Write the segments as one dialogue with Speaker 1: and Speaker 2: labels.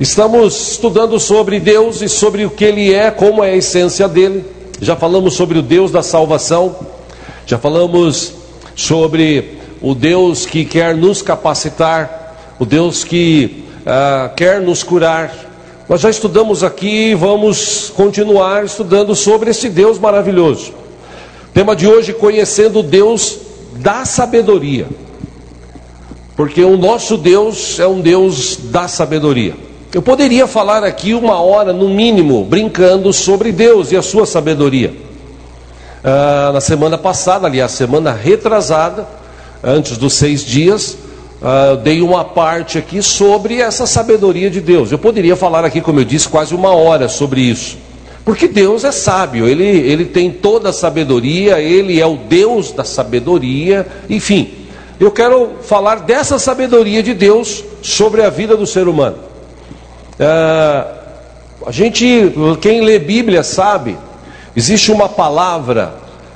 Speaker 1: Estamos estudando sobre Deus e sobre o que Ele é, como é a essência dele. Já falamos sobre o Deus da salvação, já falamos sobre o Deus que quer nos capacitar, o Deus que uh, quer nos curar. Nós já estudamos aqui e vamos continuar estudando sobre esse Deus maravilhoso. Tema de hoje: conhecendo o Deus da sabedoria. Porque o nosso Deus é um Deus da sabedoria. Eu poderia falar aqui uma hora, no mínimo, brincando sobre Deus e a sua sabedoria. Ah, na semana passada, aliás, semana retrasada, antes dos seis dias, ah, dei uma parte aqui sobre essa sabedoria de Deus. Eu poderia falar aqui, como eu disse, quase uma hora sobre isso. Porque Deus é sábio, ele, ele tem toda a sabedoria, ele é o Deus da sabedoria, enfim. Eu quero falar dessa sabedoria de Deus sobre a vida do ser humano. É, a gente, quem lê Bíblia sabe, existe uma palavra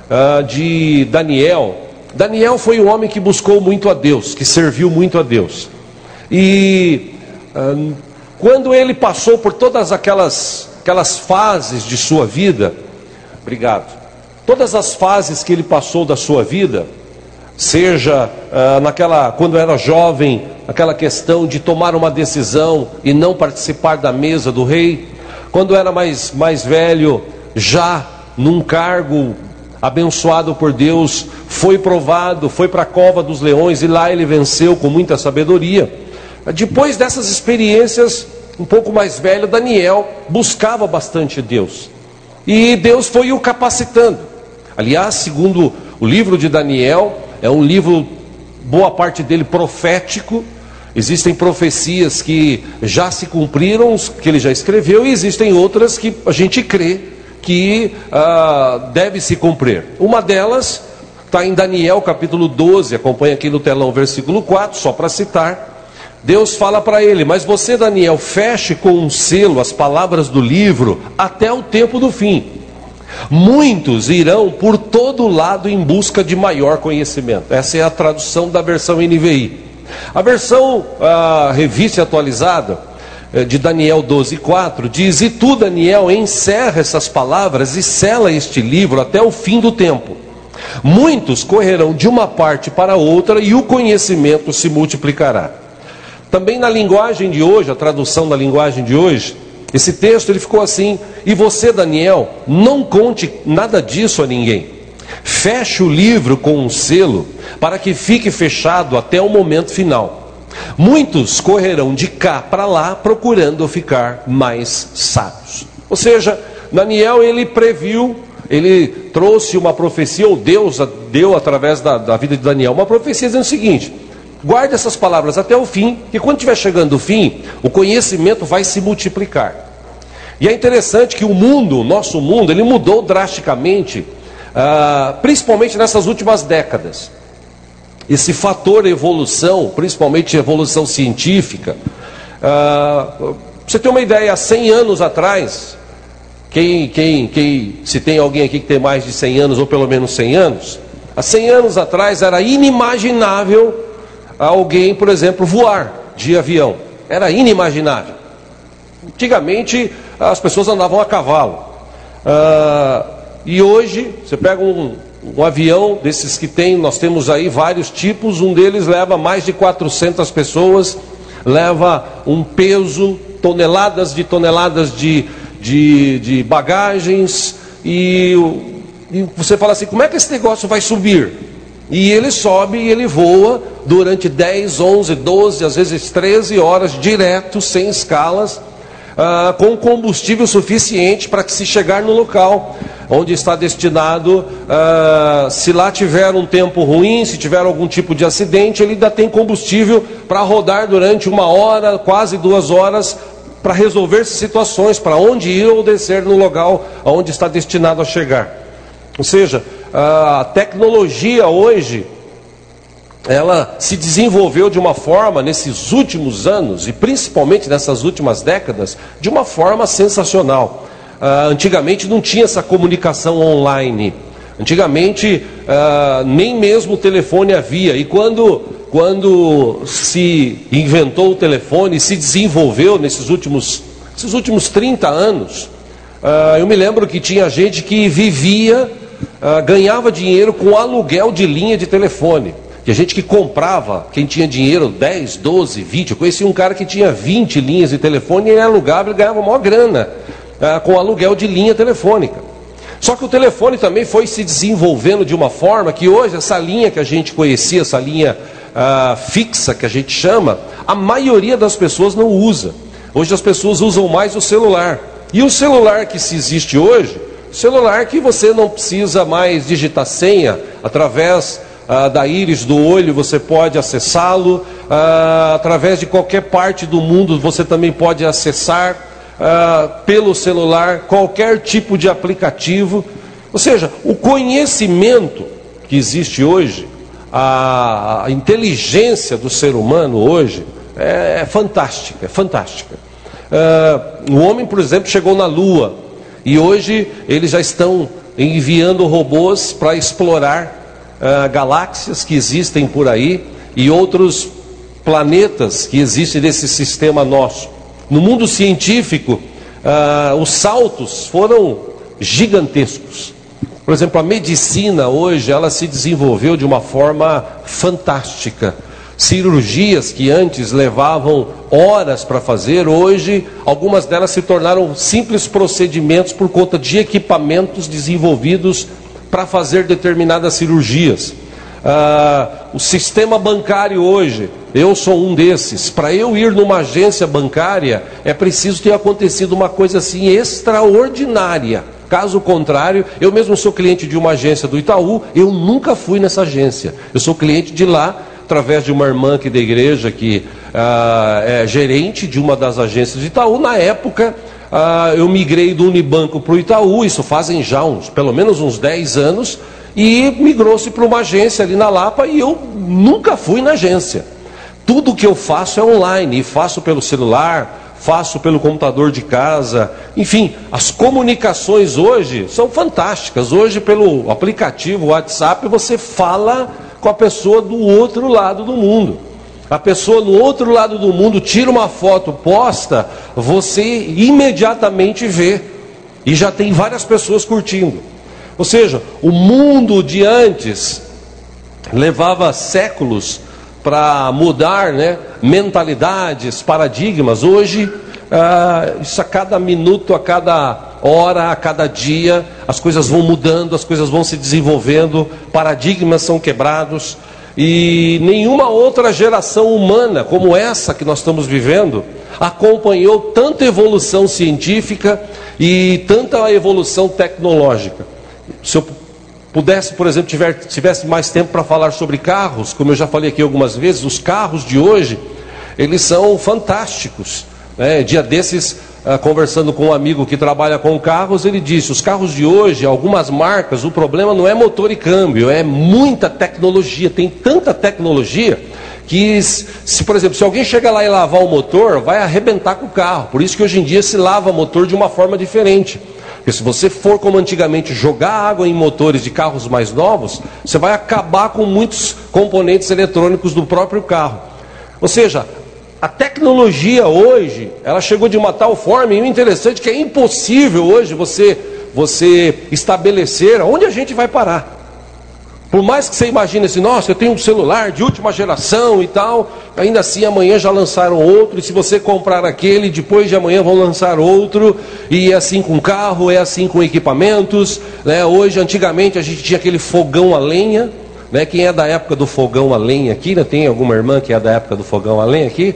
Speaker 1: uh, de Daniel. Daniel foi um homem que buscou muito a Deus, que serviu muito a Deus. E uh, quando ele passou por todas aquelas, aquelas fases de sua vida, obrigado, todas as fases que ele passou da sua vida, seja uh, naquela quando era jovem, aquela questão de tomar uma decisão e não participar da mesa do rei, quando era mais mais velho, já num cargo abençoado por Deus, foi provado, foi para a cova dos leões e lá ele venceu com muita sabedoria. Depois dessas experiências, um pouco mais velho, Daniel buscava bastante Deus. E Deus foi o capacitando. Aliás, segundo o livro de Daniel, é um livro, boa parte dele profético. Existem profecias que já se cumpriram, que ele já escreveu, e existem outras que a gente crê que ah, deve se cumprir. Uma delas está em Daniel capítulo 12, acompanha aqui no telão versículo 4, só para citar. Deus fala para ele: Mas você, Daniel, feche com um selo as palavras do livro até o tempo do fim. Muitos irão por todo lado em busca de maior conhecimento. Essa é a tradução da versão NVI. A versão a revista atualizada eh, de Daniel 12:4 diz: "E tu, Daniel, encerra essas palavras e sela este livro até o fim do tempo. Muitos correrão de uma parte para outra e o conhecimento se multiplicará." Também na linguagem de hoje, a tradução da linguagem de hoje, esse texto ele ficou assim: e você, Daniel, não conte nada disso a ninguém. Feche o livro com um selo, para que fique fechado até o momento final. Muitos correrão de cá para lá procurando ficar mais sábios. Ou seja, Daniel ele previu, ele trouxe uma profecia, ou Deus deu através da, da vida de Daniel, uma profecia dizendo o seguinte: Guarde essas palavras até o fim, que quando estiver chegando o fim, o conhecimento vai se multiplicar. E é interessante que o mundo, nosso mundo, ele mudou drasticamente, ah, principalmente nessas últimas décadas. Esse fator evolução, principalmente evolução científica, ah, você tem uma ideia, há 100 anos atrás, quem, quem, quem, se tem alguém aqui que tem mais de 100 anos, ou pelo menos 100 anos, há 100 anos atrás era inimaginável alguém, por exemplo, voar de avião. Era inimaginável. Antigamente as pessoas andavam a cavalo. Ah, e hoje, você pega um, um avião desses que tem, nós temos aí vários tipos, um deles leva mais de 400 pessoas, leva um peso, toneladas de toneladas de, de, de bagagens, e, e você fala assim: como é que esse negócio vai subir? E ele sobe e ele voa durante 10, 11, 12, às vezes 13 horas direto, sem escalas, uh, com combustível suficiente para que se chegar no local onde está destinado, uh, se lá tiver um tempo ruim, se tiver algum tipo de acidente, ele ainda tem combustível para rodar durante uma hora, quase duas horas, para resolver situações, para onde ir ou descer no local onde está destinado a chegar. Ou seja, a tecnologia hoje ela se desenvolveu de uma forma nesses últimos anos e principalmente nessas últimas décadas de uma forma sensacional. Uh, antigamente não tinha essa comunicação online. Antigamente ah, nem mesmo o telefone havia. E quando, quando se inventou o telefone, se desenvolveu nesses últimos, esses últimos 30 anos, ah, eu me lembro que tinha gente que vivia, ah, ganhava dinheiro com aluguel de linha de telefone. Tinha gente que comprava, quem tinha dinheiro, 10, 12, 20. Eu conheci um cara que tinha 20 linhas de telefone e ele alugava e ganhava maior grana ah, com aluguel de linha telefônica. Só que o telefone também foi se desenvolvendo de uma forma que hoje essa linha que a gente conhecia, essa linha ah, fixa que a gente chama, a maioria das pessoas não usa. Hoje as pessoas usam mais o celular. E o celular que se existe hoje, celular que você não precisa mais digitar senha através ah, da íris do olho, você pode acessá-lo. Ah, através de qualquer parte do mundo, você também pode acessar ah, pelo celular qualquer tipo de aplicativo. Ou seja, o conhecimento que existe hoje, a, inteligência do ser humano hoje é, é fantástica, é fantástica. Uh, o homem, por exemplo, chegou na Lua e hoje eles já estão enviando robôs para explorar uh, galáxias que existem por aí e outros planetas que existem nesse sistema nosso. No mundo científico, uh, os saltos foram gigantescos. Por exemplo, a medicina hoje ela se desenvolveu de uma forma fantástica. Cirurgias que antes levavam horas para fazer, hoje algumas delas se tornaram simples procedimentos por conta de equipamentos desenvolvidos para fazer determinadas cirurgias. Ah, o sistema bancário hoje, eu sou um desses. Para eu ir numa agência bancária, é preciso ter acontecido uma coisa assim extraordinária. Caso contrário, eu mesmo sou cliente de uma agência do Itaú, eu nunca fui nessa agência. Eu sou cliente de lá, através de uma irmã aqui da igreja que ah, é gerente de uma das agências do Itaú. Na época, ah, eu migrei do Unibanco para o Itaú, isso fazem já uns, pelo menos uns 10 anos, e migrou-se para uma agência ali na Lapa e eu nunca fui na agência. Tudo que eu faço é online, e faço pelo celular, faço pelo computador de casa. Enfim, as comunicações hoje são fantásticas. Hoje, pelo aplicativo WhatsApp, você fala com a pessoa do outro lado do mundo. A pessoa no outro lado do mundo tira uma foto, posta, você imediatamente vê. E já tem várias pessoas curtindo. Ou seja, o mundo de antes levava séculos para mudar né, mentalidades, paradigmas. Hoje, ah, isso a cada minuto, a cada hora, a cada dia, as coisas vão mudando, as coisas vão se desenvolvendo, paradigmas são quebrados. E nenhuma outra geração humana como essa que nós estamos vivendo acompanhou tanta evolução científica e tanta evolução tecnológica. Se eu pudesse, por exemplo, tiver, tivesse mais tempo para falar sobre carros, como eu já falei aqui algumas vezes, os carros de hoje, eles são fantásticos. Né? Dia desses, ah, conversando com um amigo que trabalha com carros, ele disse: os carros de hoje, algumas marcas, o problema não é motor e câmbio, é muita tecnologia. Tem tanta tecnologia que, se por exemplo, se alguém chega lá e lavar o motor, vai arrebentar com o carro. Por isso que hoje em dia se lava motor de uma forma diferente. Porque se você for como antigamente jogar água em motores de carros mais novos, você vai acabar com muitos componentes eletrônicos do próprio carro. Ou seja, a tecnologia hoje, ela chegou de uma tal forma, e o interessante é que é impossível hoje você, você estabelecer onde a gente vai parar. Por mais que você imagine assim, nossa, eu tenho um celular de última geração e tal, ainda assim amanhã já lançaram outro, e se você comprar aquele, depois de amanhã vão lançar outro, e é assim com carro, é assim com equipamentos. Né? Hoje, antigamente, a gente tinha aquele fogão a lenha, né? Quem é da época do fogão a lenha aqui, né? tem alguma irmã que é da época do fogão a lenha aqui?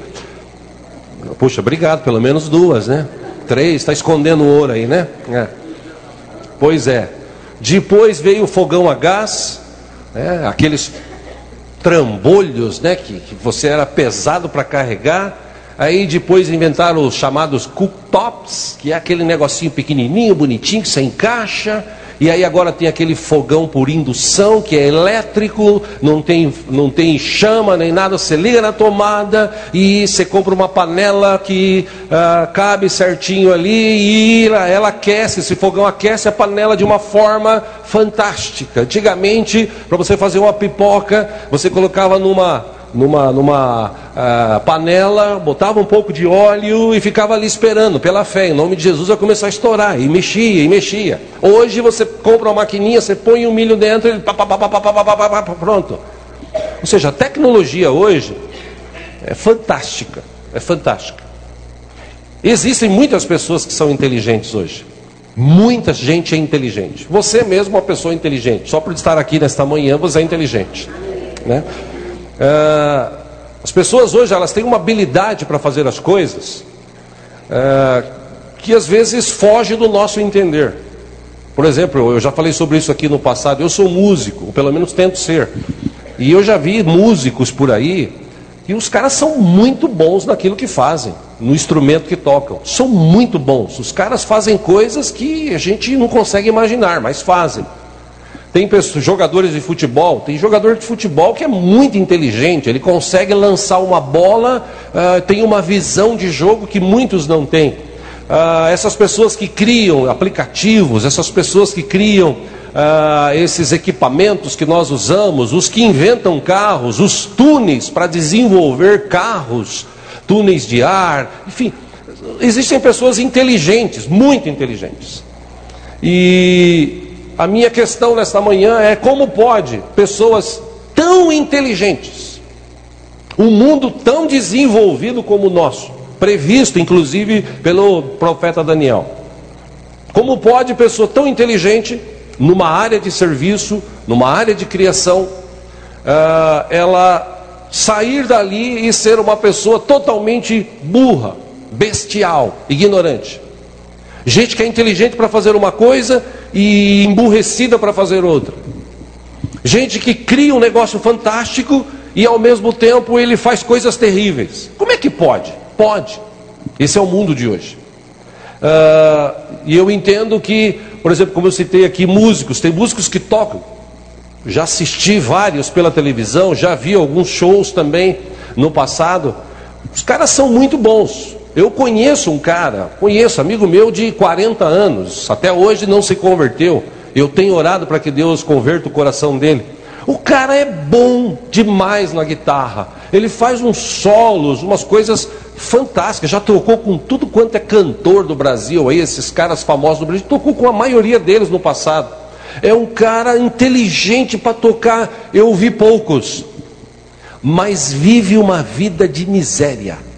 Speaker 1: Puxa, obrigado, pelo menos duas, né? Três, está escondendo ouro aí, né? É. Pois é. Depois veio o fogão a gás, né? aqueles trambolhos, né? Que, que você era pesado para carregar. Aí depois inventaram os chamados cooktops, que é aquele negocinho pequenininho, bonitinho, que você encaixa e aí agora tem aquele fogão por indução que é elétrico, não tem, não tem chama nem nada, você liga na tomada e você compra uma panela que ah, cabe certinho ali e ela aquece, esse fogão aquece a panela de uma forma fantástica. Antigamente, para você fazer uma pipoca, você colocava numa numa, numa uh, panela, botava um pouco de óleo e ficava ali esperando, pela fé, em nome de Jesus, vai começar a estourar, e mexia, e mexia. Hoje você compra uma maquininha, você põe um milho dentro, e pá, pá, pá, pronto. Ou seja, a tecnologia hoje é fantástica, é fantástica. Existem muitas pessoas que são inteligentes hoje. Muita gente é inteligente. Você mesmo é uma pessoa inteligente. Só por estar aqui nesta manhã, você é inteligente. Né? Ah, as pessoas hoje elas têm uma habilidade para fazer as coisas ah, que às vezes foge do nosso entender. Por exemplo, eu já falei sobre isso aqui no passado. Eu sou músico, ou pelo menos tento ser. E eu já vi músicos por aí e os caras são muito bons naquilo que fazem, no instrumento que tocam. São muito bons. Os caras fazem coisas que a gente não consegue imaginar, mas fazem. Tem pessoas, jogadores de futebol, tem jogador de futebol que é muito inteligente, ele consegue lançar uma bola, uh, tem uma visão de jogo que muitos não têm. Uh, essas pessoas que criam aplicativos, essas pessoas que criam uh, esses equipamentos que nós usamos, os que inventam carros, os túneis para desenvolver carros, túneis de ar, enfim, existem pessoas inteligentes, muito inteligentes. E a minha questão nesta manhã é como pode pessoas tão inteligentes, um mundo tão desenvolvido como o nosso, previsto inclusive pelo profeta Daniel. Como pode pessoa tão inteligente, numa área de serviço, numa área de criação, uh, ela sair dali e ser uma pessoa totalmente burra, bestial, ignorante? Gente que é inteligente para fazer uma coisa e emburrecida para fazer outra. Gente que cria um negócio fantástico e ao mesmo tempo ele faz coisas terríveis. Como é que pode? Pode. Esse é o mundo de hoje. Uh, e eu entendo que, por exemplo, como eu citei aqui, músicos, tem músicos que tocam. Já assisti vários pela televisão, já vi alguns shows também no passado. Os caras são muito bons. Eu conheço um cara, conheço, amigo meu de 40 anos, até hoje não se converteu. Eu tenho orado para que Deus converta o coração dele. O cara é bom demais na guitarra. Ele faz uns solos, umas coisas fantásticas. Já tocou com tudo quanto é cantor do Brasil, aí esses caras famosos do Brasil, tocou com a maioria deles no passado. É um cara inteligente para tocar. Eu vi poucos, mas vive uma vida de miséria.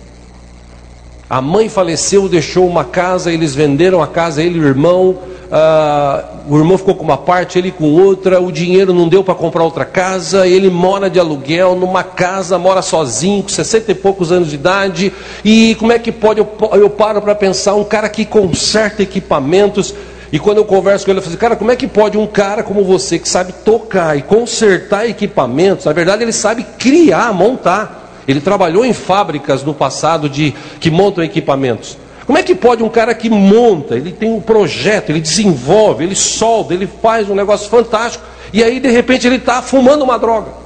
Speaker 1: A mãe faleceu, deixou uma casa, eles venderam a casa, ele e o irmão. Uh, o irmão ficou com uma parte, ele com outra. O dinheiro não deu para comprar outra casa. Ele mora de aluguel numa casa, mora sozinho, com 60 e poucos anos de idade. E como é que pode? Eu, eu paro para pensar: um cara que conserta equipamentos. E quando eu converso com ele, eu falo assim, cara, como é que pode um cara como você, que sabe tocar e consertar equipamentos, na verdade ele sabe criar, montar. Ele trabalhou em fábricas no passado de que montam equipamentos. Como é que pode um cara que monta, ele tem um projeto, ele desenvolve, ele solda, ele faz um negócio fantástico, e aí de repente ele está fumando uma droga.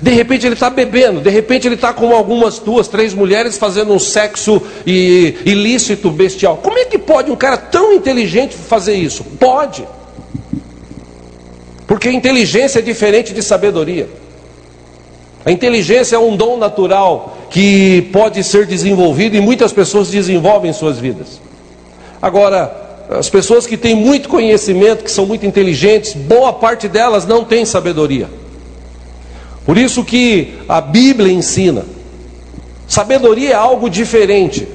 Speaker 1: De repente ele está bebendo, de repente ele está com algumas duas, três mulheres fazendo um sexo ilícito, bestial. Como é que pode um cara tão inteligente fazer isso? Pode. Porque inteligência é diferente de sabedoria. A inteligência é um dom natural que pode ser desenvolvido e muitas pessoas desenvolvem em suas vidas. Agora, as pessoas que têm muito conhecimento, que são muito inteligentes, boa parte delas não tem sabedoria. Por isso que a Bíblia ensina. Sabedoria é algo diferente.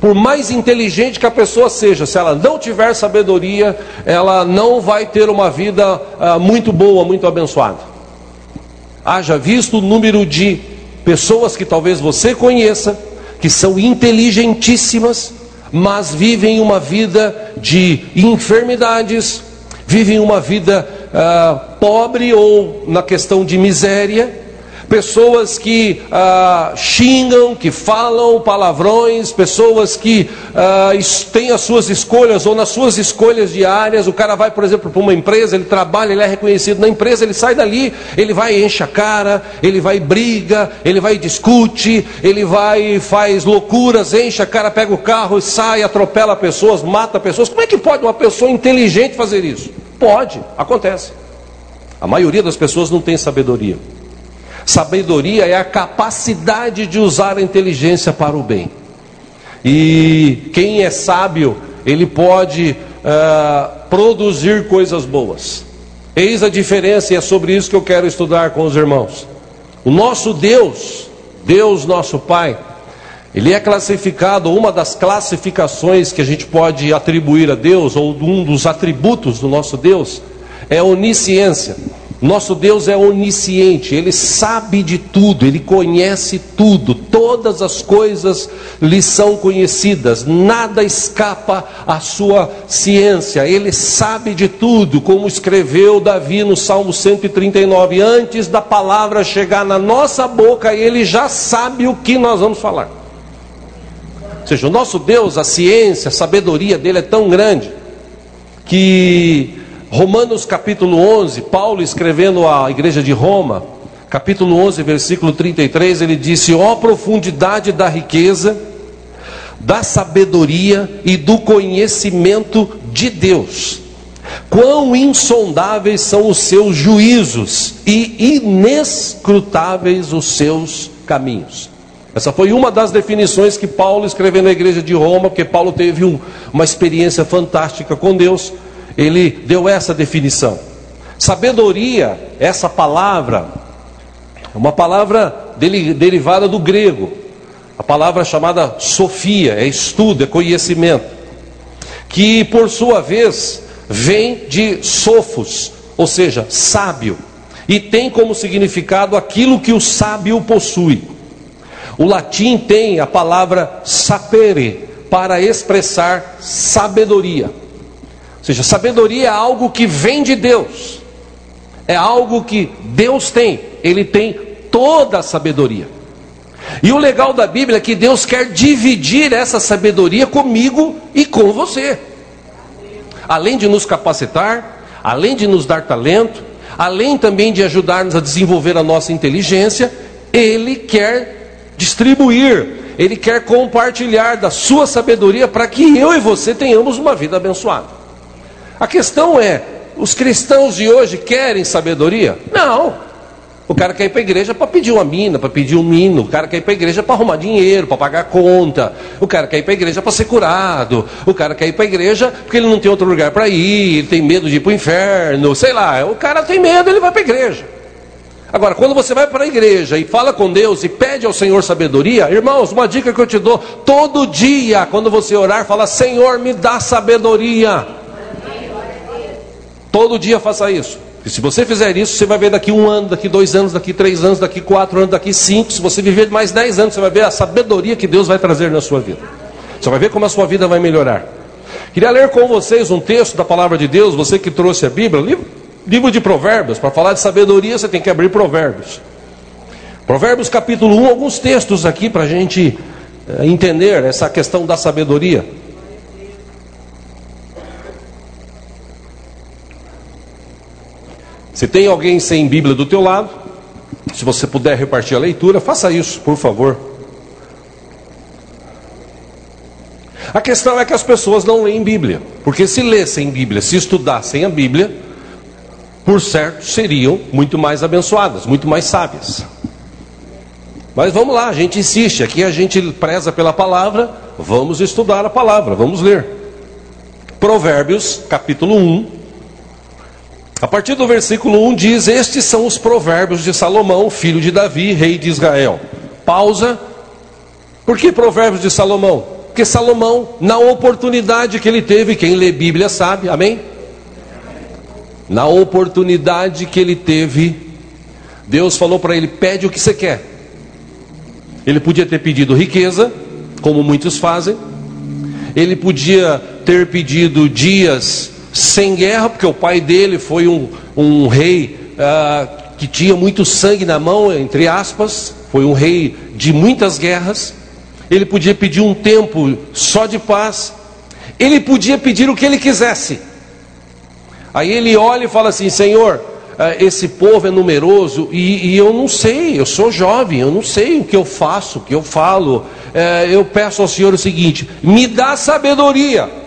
Speaker 1: Por mais inteligente que a pessoa seja, se ela não tiver sabedoria, ela não vai ter uma vida ah, muito boa, muito abençoada haja visto o número de pessoas que talvez você conheça, que são inteligentíssimas, mas vivem uma vida de enfermidades, vivem uma vida ah, pobre ou na questão de miséria, pessoas que ah, xingam, que falam palavrões, pessoas que ah, têm as suas escolhas ou nas suas escolhas diárias. O cara vai, por exemplo, para uma empresa, ele trabalha, ele é reconhecido na empresa, ele sai dali, ele vai enche a cara, ele vai briga, ele vai discute, ele vai faz loucuras, enche a cara, pega o carro, sai, atropela pessoas, mata pessoas. Como é que pode uma pessoa inteligente fazer isso? Pode, acontece. A maioria das pessoas não tem sabedoria. Sabedoria é a capacidade de usar a inteligência para o bem. E quem é sábio, ele pode uh, produzir coisas boas. Eis a diferença, e é sobre isso que eu quero estudar com os irmãos. O nosso Deus, Deus nosso Pai, ele é classificado, uma das classificações que a gente pode atribuir a Deus, ou um dos atributos do nosso Deus, é onisciência. Nosso Deus é onisciente, Ele sabe de tudo, Ele conhece tudo, todas as coisas lhe são conhecidas, nada escapa à sua ciência, Ele sabe de tudo, como escreveu Davi no Salmo 139, antes da palavra chegar na nossa boca, Ele já sabe o que nós vamos falar. Ou seja, o nosso Deus, a ciência, a sabedoria dele é tão grande que Romanos capítulo 11, Paulo escrevendo à igreja de Roma, capítulo 11, versículo 33, ele disse: Ó oh, profundidade da riqueza, da sabedoria e do conhecimento de Deus. Quão insondáveis são os seus juízos e inescrutáveis os seus caminhos. Essa foi uma das definições que Paulo escreveu na igreja de Roma, porque Paulo teve um, uma experiência fantástica com Deus ele deu essa definição. Sabedoria, essa palavra, é uma palavra derivada do grego, a palavra chamada sofia, é estudo, é conhecimento, que por sua vez vem de sofos, ou seja, sábio, e tem como significado aquilo que o sábio possui. O latim tem a palavra sapere para expressar sabedoria. Ou seja, sabedoria é algo que vem de Deus, é algo que Deus tem, Ele tem toda a sabedoria. E o legal da Bíblia é que Deus quer dividir essa sabedoria comigo e com você. Além de nos capacitar, além de nos dar talento, além também de ajudar-nos a desenvolver a nossa inteligência, Ele quer distribuir, Ele quer compartilhar da sua sabedoria para que eu e você tenhamos uma vida abençoada. A questão é: os cristãos de hoje querem sabedoria? Não. O cara quer ir para a igreja para pedir uma mina, para pedir um mino. O cara quer ir para a igreja para arrumar dinheiro, para pagar conta. O cara quer ir para a igreja para ser curado. O cara quer ir para a igreja porque ele não tem outro lugar para ir, ele tem medo de ir para o inferno. Sei lá, o cara tem medo, ele vai para a igreja. Agora, quando você vai para a igreja e fala com Deus e pede ao Senhor sabedoria, irmãos, uma dica que eu te dou: todo dia, quando você orar, fala: Senhor, me dá sabedoria. Todo dia faça isso. E se você fizer isso, você vai ver daqui um ano, daqui dois anos, daqui três anos, daqui quatro anos, daqui cinco. Se você viver mais dez anos, você vai ver a sabedoria que Deus vai trazer na sua vida. Você vai ver como a sua vida vai melhorar. Queria ler com vocês um texto da palavra de Deus, você que trouxe a Bíblia, livro, livro de Provérbios. Para falar de sabedoria, você tem que abrir Provérbios. Provérbios capítulo 1, alguns textos aqui para a gente eh, entender essa questão da sabedoria. Se tem alguém sem Bíblia do teu lado, se você puder repartir a leitura, faça isso, por favor. A questão é que as pessoas não leem Bíblia, porque se lessem Bíblia, se estudassem a Bíblia, por certo seriam muito mais abençoadas, muito mais sábias. Mas vamos lá, a gente insiste, aqui a gente preza pela palavra, vamos estudar a palavra, vamos ler. Provérbios, capítulo 1, a partir do versículo 1 diz: Estes são os provérbios de Salomão, filho de Davi, rei de Israel. Pausa. Por que provérbios de Salomão? Porque Salomão, na oportunidade que ele teve, quem lê Bíblia sabe, amém? Na oportunidade que ele teve, Deus falou para ele: pede o que você quer. Ele podia ter pedido riqueza, como muitos fazem, ele podia ter pedido dias sem guerra, porque o pai dele foi um, um rei uh, que tinha muito sangue na mão, entre aspas, foi um rei de muitas guerras. Ele podia pedir um tempo só de paz. Ele podia pedir o que ele quisesse. Aí ele olha e fala assim: Senhor, eh, esse povo é numeroso e, e, eu não sei, eu sou jovem, eu não sei o que eu faço, o que eu falo. É, eu peço ao Senhor o seguinte: me dá sabedoria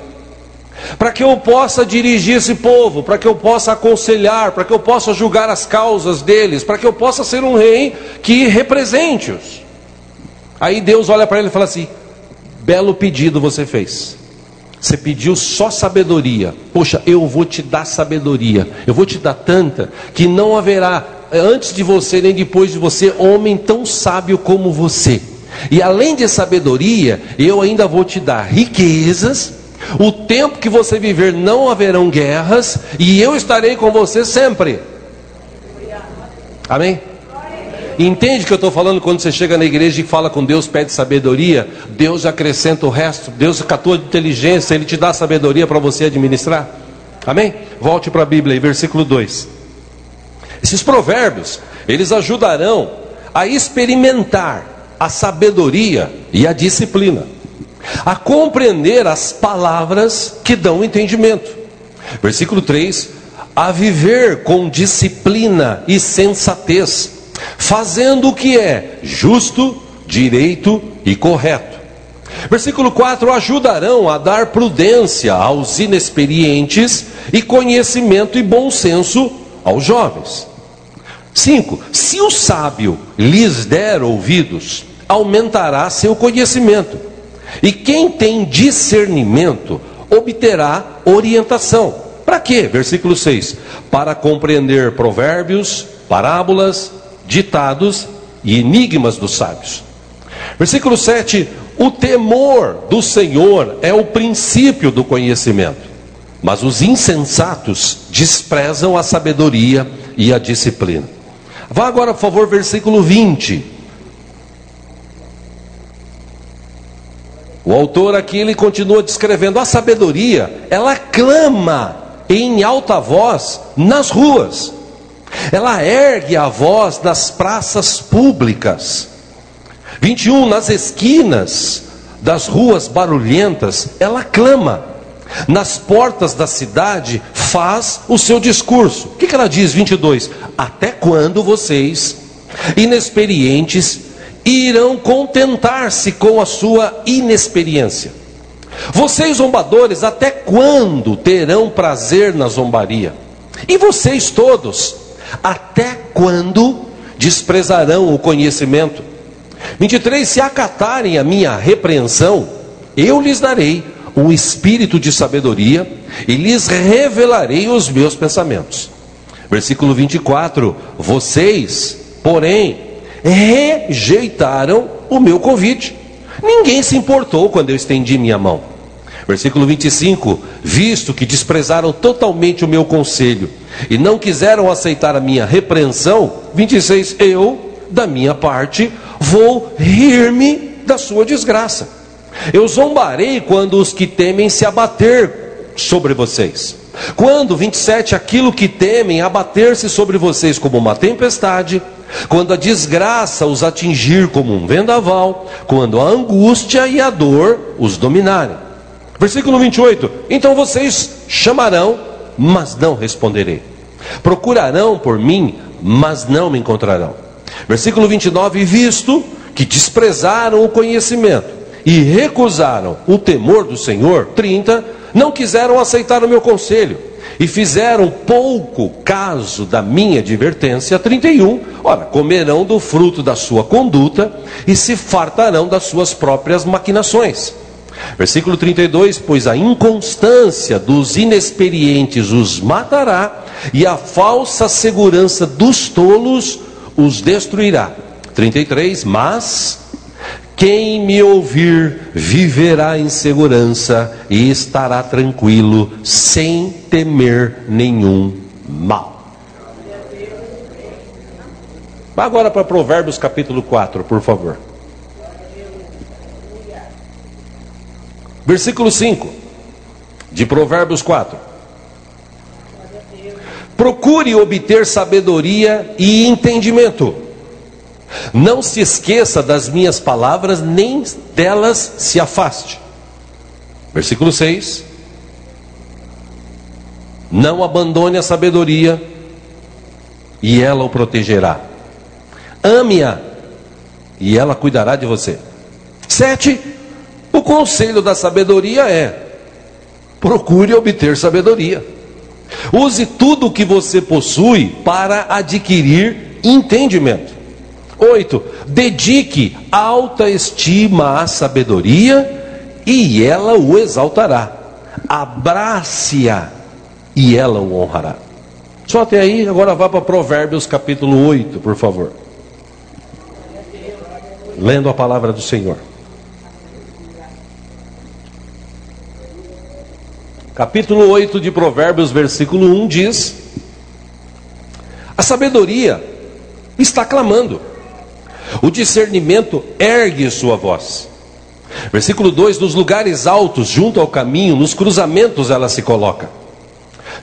Speaker 1: para que eu possa dirigir esse povo, para que eu possa aconselhar, para que eu possa julgar as causas deles, para que eu possa ser um rei que represente-os. Aí Deus olha para ele e fala assim: belo pedido você fez. Você pediu só sabedoria. Poxa, eu vou te dar sabedoria. Eu vou te dar tanta que não haverá antes de você nem depois de você homem tão sábio como você. E além de sabedoria, eu ainda vou te dar riquezas o tempo que você viver não haverão guerras, e eu estarei com você sempre. Amém? Entende o que eu estou falando quando você chega na igreja e fala com Deus, pede sabedoria, Deus acrescenta o resto, Deus catou a inteligência, Ele te dá sabedoria para você administrar. Amém? Volte para a Bíblia aí, versículo 2. Esses provérbios, eles ajudarão a experimentar a sabedoria e a disciplina a compreender as palavras que dão entendimento. Versículo 3: a viver com disciplina e sensatez, fazendo o que é justo, direito e correto. Versículo 4: ajudarão a dar prudência aos inexperientes e conhecimento e bom senso aos jovens. 5: se o sábio lhes der ouvidos, aumentará seu conhecimento e quem tem discernimento obterá orientação. Para quê? Versículo 6: Para compreender provérbios, parábolas, ditados e enigmas dos sábios. Versículo 7: O temor do Senhor é o princípio do conhecimento, mas os insensatos desprezam a sabedoria e a disciplina. Vá agora, por favor, versículo 20. O autor aqui ele continua descrevendo a sabedoria, ela clama em alta voz nas ruas. Ela ergue a voz nas praças públicas. 21 nas esquinas das ruas barulhentas, ela clama. Nas portas da cidade faz o seu discurso. O que, ela diz 22? Até quando vocês inexperientes irão contentar-se com a sua inexperiência. Vocês zombadores, até quando terão prazer na zombaria? E vocês todos, até quando desprezarão o conhecimento? 23: Se acatarem a minha repreensão, eu lhes darei um espírito de sabedoria e lhes revelarei os meus pensamentos. Versículo 24: Vocês, porém, rejeitaram o meu convite. Ninguém se importou quando eu estendi minha mão. Versículo 25: Visto que desprezaram totalmente o meu conselho e não quiseram aceitar a minha repreensão, 26: Eu, da minha parte, vou rir-me da sua desgraça. Eu zombarei quando os que temem se abater sobre vocês. Quando, 27, aquilo que temem abater-se sobre vocês como uma tempestade, quando a desgraça os atingir como um vendaval, quando a angústia e a dor os dominarem. Versículo 28: Então vocês chamarão, mas não responderei. Procurarão por mim, mas não me encontrarão. Versículo 29: Visto que desprezaram o conhecimento e recusaram o temor do Senhor, 30, não quiseram aceitar o meu conselho e fizeram pouco caso da minha advertência, 31, ora, comerão do fruto da sua conduta e se fartarão das suas próprias maquinações. Versículo 32: Pois a inconstância dos inexperientes os matará, e a falsa segurança dos tolos os destruirá. 33: Mas quem me ouvir viverá em segurança e estará tranquilo, sem temer nenhum mal. Agora para Provérbios capítulo 4, por favor. Versículo 5 de Provérbios 4. Procure obter sabedoria e entendimento. Não se esqueça das minhas palavras, nem delas se afaste. Versículo 6. Não abandone a sabedoria, e ela o protegerá. Ame-a, e ela cuidará de você. Sete, o conselho da sabedoria é: procure obter sabedoria. Use tudo o que você possui para adquirir entendimento. Oito, dedique alta estima à sabedoria e ela o exaltará. Abrace-a e ela o honrará. Só até aí, agora vá para Provérbios capítulo 8, por favor. Lendo a palavra do Senhor. Capítulo 8 de Provérbios, versículo 1 diz: A sabedoria está clamando, o discernimento ergue sua voz. Versículo 2: Nos lugares altos, junto ao caminho, nos cruzamentos ela se coloca.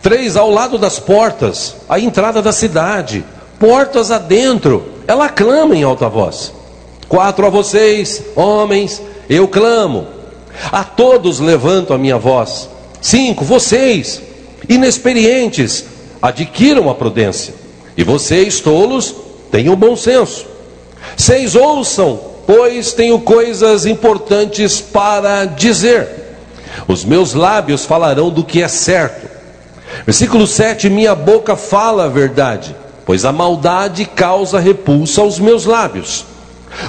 Speaker 1: Três, ao lado das portas, a entrada da cidade, portas adentro, ela clama em alta voz. Quatro, a vocês, homens, eu clamo. A todos levanto a minha voz. Cinco, vocês, inexperientes, adquiram a prudência. E vocês, tolos, tenham bom senso. Seis, ouçam, pois tenho coisas importantes para dizer. Os meus lábios falarão do que é certo. Versículo 7: Minha boca fala a verdade, pois a maldade causa repulsa aos meus lábios.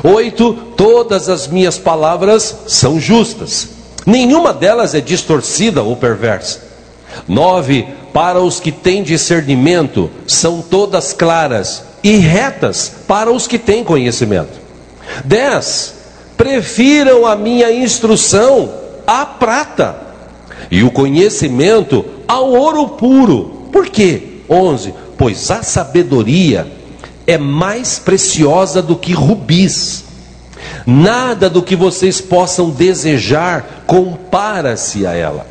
Speaker 1: 8: Todas as minhas palavras são justas, nenhuma delas é distorcida ou perversa. 9: Para os que têm discernimento, são todas claras e retas para os que têm conhecimento. 10: Prefiram a minha instrução à prata, e o conhecimento ao ouro puro. Por quê? 11. Pois a sabedoria é mais preciosa do que rubis. Nada do que vocês possam desejar compara-se a ela.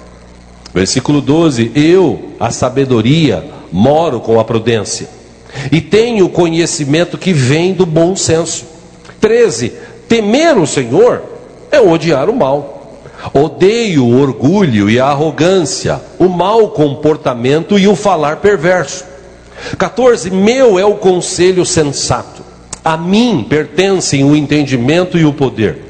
Speaker 1: Versículo 12: Eu, a sabedoria, moro com a prudência, e tenho o conhecimento que vem do bom senso. 13: Temer o Senhor é odiar o mal. Odeio o orgulho e a arrogância, o mau comportamento e o falar perverso. 14. Meu é o conselho sensato. A mim pertencem o entendimento e o poder.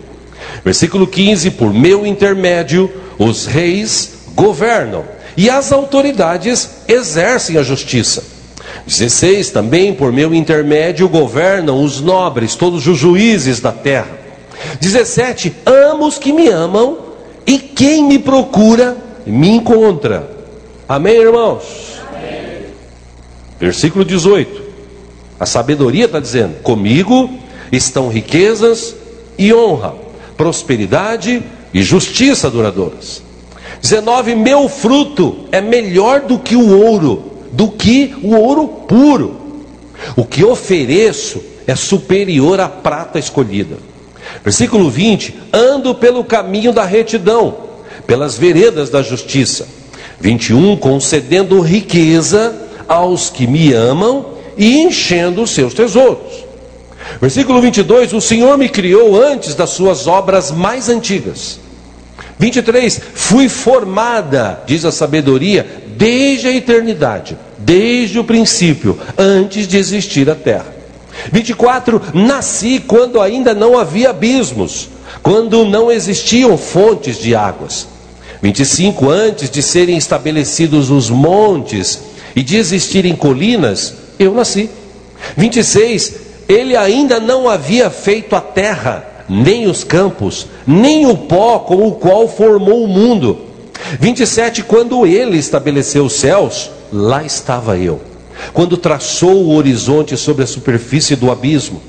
Speaker 1: Versículo 15: Por meu intermédio, os reis governam e as autoridades exercem a justiça. 16: Também por meu intermédio governam os nobres, todos os juízes da terra. 17: Amo os que me amam e quem me procura, me encontra. Amém, irmãos? Amém. Versículo 18. A sabedoria está dizendo: Comigo estão riquezas e honra, prosperidade e justiça duradouras. 19. Meu fruto é melhor do que o ouro, do que o ouro puro. O que ofereço é superior à prata escolhida. Versículo 20: Ando pelo caminho da retidão, pelas veredas da justiça. 21: Concedendo riqueza aos que me amam e enchendo os seus tesouros. Versículo 22: O Senhor me criou antes das suas obras mais antigas. 23: Fui formada, diz a sabedoria, desde a eternidade, desde o princípio, antes de existir a terra. 24, nasci quando ainda não havia abismos, quando não existiam fontes de águas. 25, antes de serem estabelecidos os montes e de existirem colinas, eu nasci. 26, ele ainda não havia feito a terra, nem os campos, nem o pó com o qual formou o mundo. 27, quando ele estabeleceu os céus, lá estava eu quando traçou o horizonte sobre a superfície do abismo.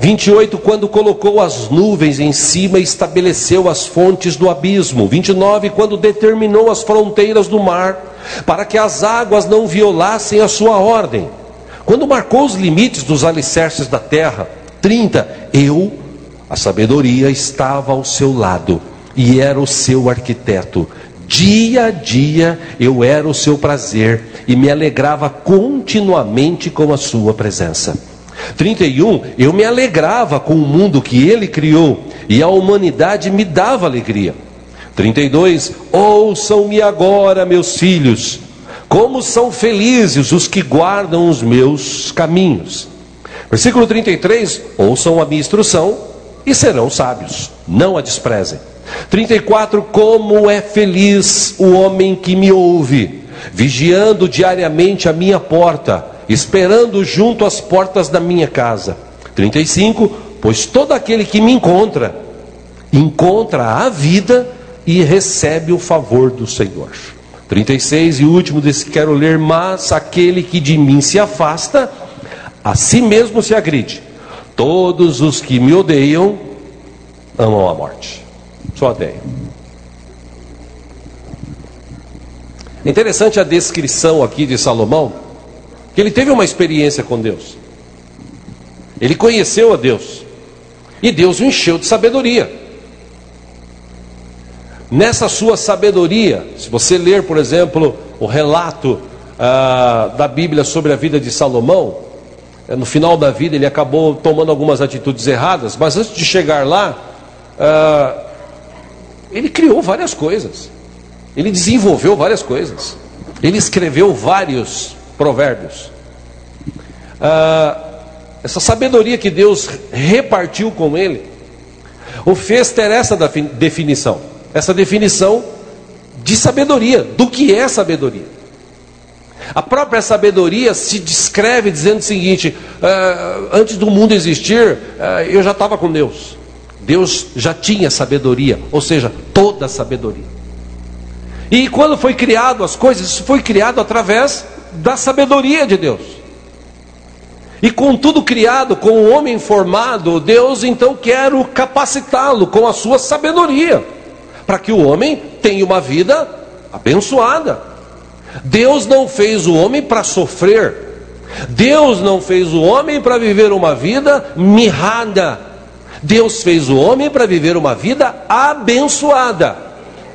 Speaker 1: 28, quando colocou as nuvens em cima e estabeleceu as fontes do abismo. 29, quando determinou as fronteiras do mar, para que as águas não violassem a sua ordem. Quando marcou os limites dos alicerces da terra. 30, eu, a sabedoria, estava ao seu lado e era o seu arquiteto. Dia a dia eu era o seu prazer e me alegrava continuamente com a sua presença. 31, eu me alegrava com o mundo que ele criou e a humanidade me dava alegria. 32, ouçam-me agora, meus filhos, como são felizes os que guardam os meus caminhos. Versículo 33, ouçam a minha instrução e serão sábios, não a desprezem. 34, como é feliz o homem que me ouve, vigiando diariamente a minha porta esperando junto às portas da minha casa. 35, pois todo aquele que me encontra, encontra a vida e recebe o favor do Senhor. 36 e último desse que quero ler, mas aquele que de mim se afasta, a si mesmo se agride. Todos os que me odeiam amam a morte. Só odeiam. Interessante a descrição aqui de Salomão que ele teve uma experiência com Deus. Ele conheceu a Deus. E Deus o encheu de sabedoria. Nessa sua sabedoria, se você ler, por exemplo, o relato ah, da Bíblia sobre a vida de Salomão, eh, no final da vida ele acabou tomando algumas atitudes erradas, mas antes de chegar lá, ah, ele criou várias coisas, ele desenvolveu várias coisas, ele escreveu vários Provérbios. Ah, essa sabedoria que Deus repartiu com ele, o fez ter essa definição, essa definição de sabedoria, do que é sabedoria. A própria sabedoria se descreve dizendo o seguinte: ah, antes do mundo existir, ah, eu já estava com Deus. Deus já tinha sabedoria, ou seja, toda a sabedoria. E quando foi criado as coisas, isso foi criado através da sabedoria de Deus. E com tudo criado, com o homem formado, Deus então quer capacitá-lo com a sua sabedoria, para que o homem tenha uma vida abençoada. Deus não fez o homem para sofrer. Deus não fez o homem para viver uma vida mirrada. Deus fez o homem para viver uma vida abençoada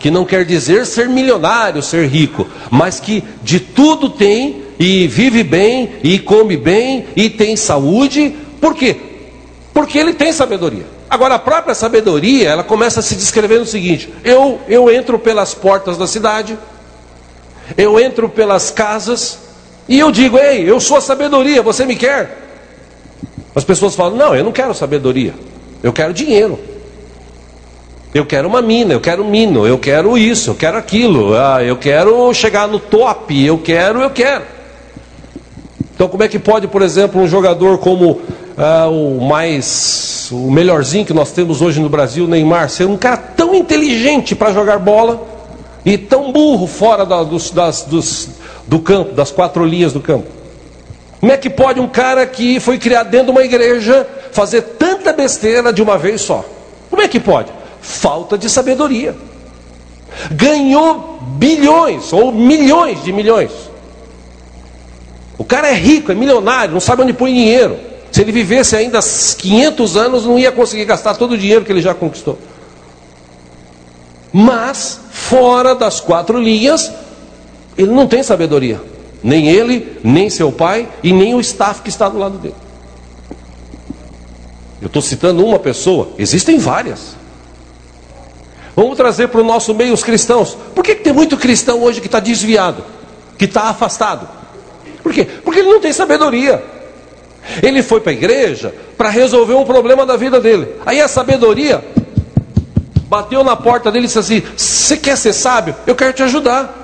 Speaker 1: que não quer dizer ser milionário, ser rico, mas que de tudo tem e vive bem e come bem e tem saúde. Por quê? Porque ele tem sabedoria. Agora a própria sabedoria, ela começa a se descrever no seguinte: eu eu entro pelas portas da cidade, eu entro pelas casas e eu digo: "Ei, eu sou a sabedoria, você me quer?" As pessoas falam: "Não, eu não quero sabedoria. Eu quero dinheiro." Eu quero uma mina, eu quero um mino, eu quero isso, eu quero aquilo, ah, eu quero chegar no top, eu quero, eu quero. Então, como é que pode, por exemplo, um jogador como ah, o mais, o melhorzinho que nós temos hoje no Brasil, Neymar, ser um cara tão inteligente para jogar bola e tão burro fora da, dos, das, dos, do campo, das quatro linhas do campo? Como é que pode um cara que foi criado dentro de uma igreja fazer tanta besteira de uma vez só? Como é que pode? falta de sabedoria. Ganhou bilhões ou milhões de milhões. O cara é rico, é milionário, não sabe onde põe dinheiro. Se ele vivesse ainda 500 anos, não ia conseguir gastar todo o dinheiro que ele já conquistou. Mas, fora das quatro linhas, ele não tem sabedoria. Nem ele, nem seu pai e nem o staff que está do lado dele. Eu estou citando uma pessoa, existem várias. Vamos trazer para o nosso meio os cristãos. Por que, que tem muito cristão hoje que está desviado, que está afastado? Por quê? Porque ele não tem sabedoria. Ele foi para a igreja para resolver um problema da vida dele. Aí a sabedoria bateu na porta dele e disse assim: Você quer ser sábio? Eu quero te ajudar.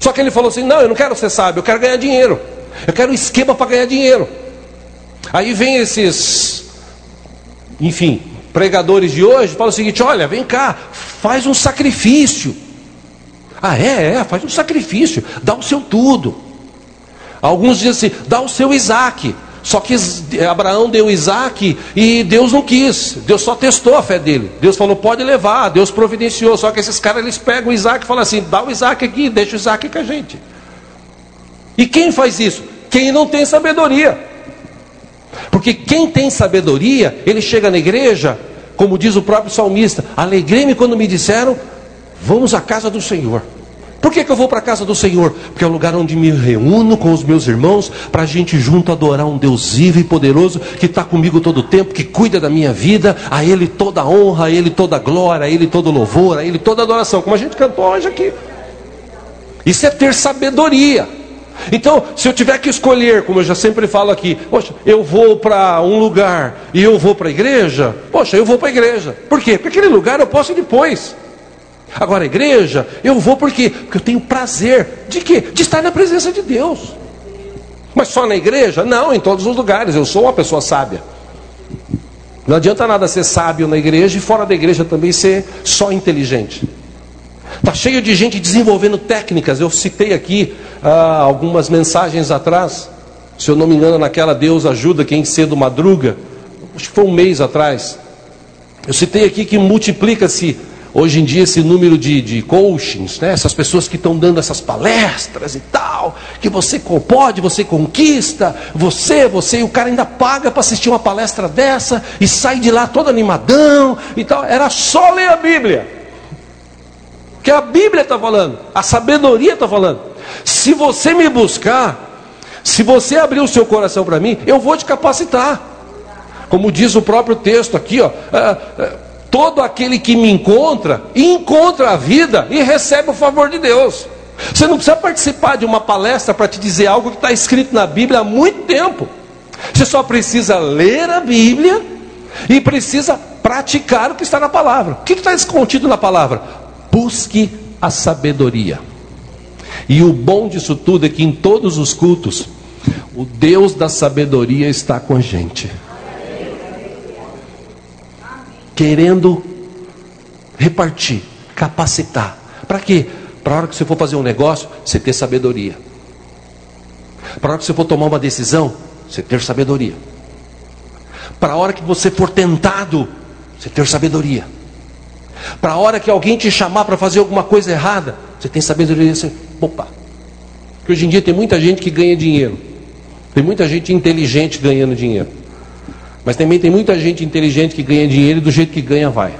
Speaker 1: Só que ele falou assim: Não, eu não quero ser sábio, eu quero ganhar dinheiro. Eu quero um esquema para ganhar dinheiro. Aí vem esses, enfim, pregadores de hoje falam o seguinte: olha, vem cá, faz um sacrifício. Ah, é, é, faz um sacrifício, dá o seu tudo. Alguns dizem assim: dá o seu Isaac. Só que Abraão deu Isaac e Deus não quis. Deus só testou a fé dele. Deus falou: pode levar. Deus providenciou. Só que esses caras eles pegam Isaac e falam assim: dá o Isaac aqui, deixa o Isaac com a gente. E quem faz isso? Quem não tem sabedoria. Porque quem tem sabedoria, ele chega na igreja, como diz o próprio salmista: alegrei-me quando me disseram, vamos à casa do Senhor. Por que, que eu vou para a casa do Senhor? Porque é o lugar onde me reúno com os meus irmãos para a gente junto adorar um Deus vivo e poderoso que está comigo todo o tempo, que cuida da minha vida, a Ele toda honra, a Ele toda glória, a Ele todo louvor, a Ele toda adoração, como a gente cantou hoje aqui. Isso é ter sabedoria. Então, se eu tiver que escolher, como eu já sempre falo aqui, poxa, eu vou para um lugar e eu vou para a igreja, poxa, eu vou para a igreja. Por quê? Porque aquele lugar eu posso ir depois. Agora, a igreja, eu vou por quê? Porque eu tenho prazer de quê? De estar na presença de Deus. Mas só na igreja? Não, em todos os lugares. Eu sou uma pessoa sábia. Não adianta nada ser sábio na igreja e fora da igreja também ser só inteligente. Está cheio de gente desenvolvendo técnicas. Eu citei aqui ah, algumas mensagens atrás. Se eu não me engano, naquela Deus ajuda quem cedo madruga. Acho que foi um mês atrás. Eu citei aqui que multiplica-se hoje em dia esse número de, de coachings, né? essas pessoas que estão dando essas palestras e tal, que você pode, você conquista, você, você, e o cara ainda paga para assistir uma palestra dessa e sai de lá todo animadão e tal. Era só ler a Bíblia. Que a Bíblia está falando, a sabedoria está falando. Se você me buscar, se você abrir o seu coração para mim, eu vou te capacitar. Como diz o próprio texto aqui, ó. É, é, Todo aquele que me encontra, encontra a vida e recebe o favor de Deus. Você não precisa participar de uma palestra para te dizer algo que está escrito na Bíblia há muito tempo. Você só precisa ler a Bíblia e precisa praticar o que está na palavra. O que está escondido na palavra? Busque a sabedoria. E o bom disso tudo é que em todos os cultos, o Deus da sabedoria está com a gente querendo repartir, capacitar. Para quê? Para a hora que você for fazer um negócio, você ter sabedoria. Para a hora que você for tomar uma decisão, você ter sabedoria. Para a hora que você for tentado, você ter sabedoria. Para a hora que alguém te chamar para fazer alguma coisa errada, você tem sabedoria. Você, opa. Porque hoje em dia tem muita gente que ganha dinheiro. Tem muita gente inteligente ganhando dinheiro. Mas também tem muita gente inteligente que ganha dinheiro e do jeito que ganha vai.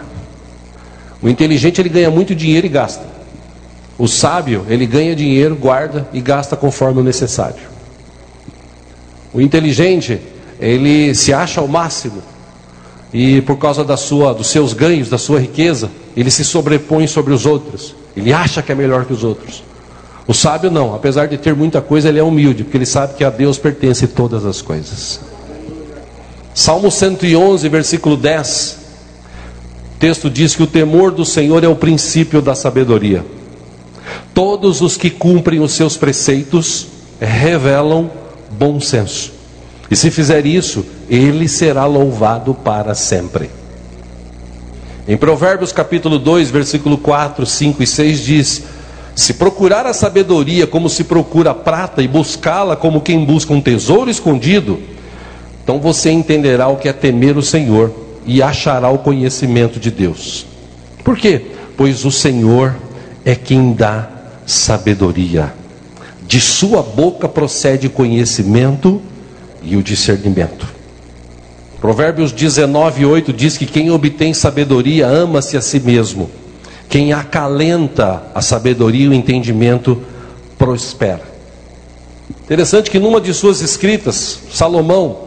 Speaker 1: O inteligente ele ganha muito dinheiro e gasta. O sábio, ele ganha dinheiro, guarda e gasta conforme o necessário. O inteligente, ele se acha ao máximo e por causa da sua, dos seus ganhos, da sua riqueza, ele se sobrepõe sobre os outros. Ele acha que é melhor que os outros. O sábio não, apesar de ter muita coisa, ele é humilde, porque ele sabe que a Deus pertence todas as coisas. Salmo 111, versículo 10. O texto diz que o temor do Senhor é o princípio da sabedoria. Todos os que cumprem os seus preceitos revelam bom senso. E se fizer isso, ele será louvado para sempre. Em Provérbios capítulo 2, versículo 4, 5 e 6 diz: Se procurar a sabedoria como se procura a prata e buscá-la como quem busca um tesouro escondido, então você entenderá o que é temer o Senhor e achará o conhecimento de Deus. Por quê? Pois o Senhor é quem dá sabedoria. De sua boca procede conhecimento e o discernimento. Provérbios 19, 8 diz que quem obtém sabedoria ama-se a si mesmo. Quem acalenta a sabedoria e o entendimento prospera. Interessante que numa de suas escritas, Salomão,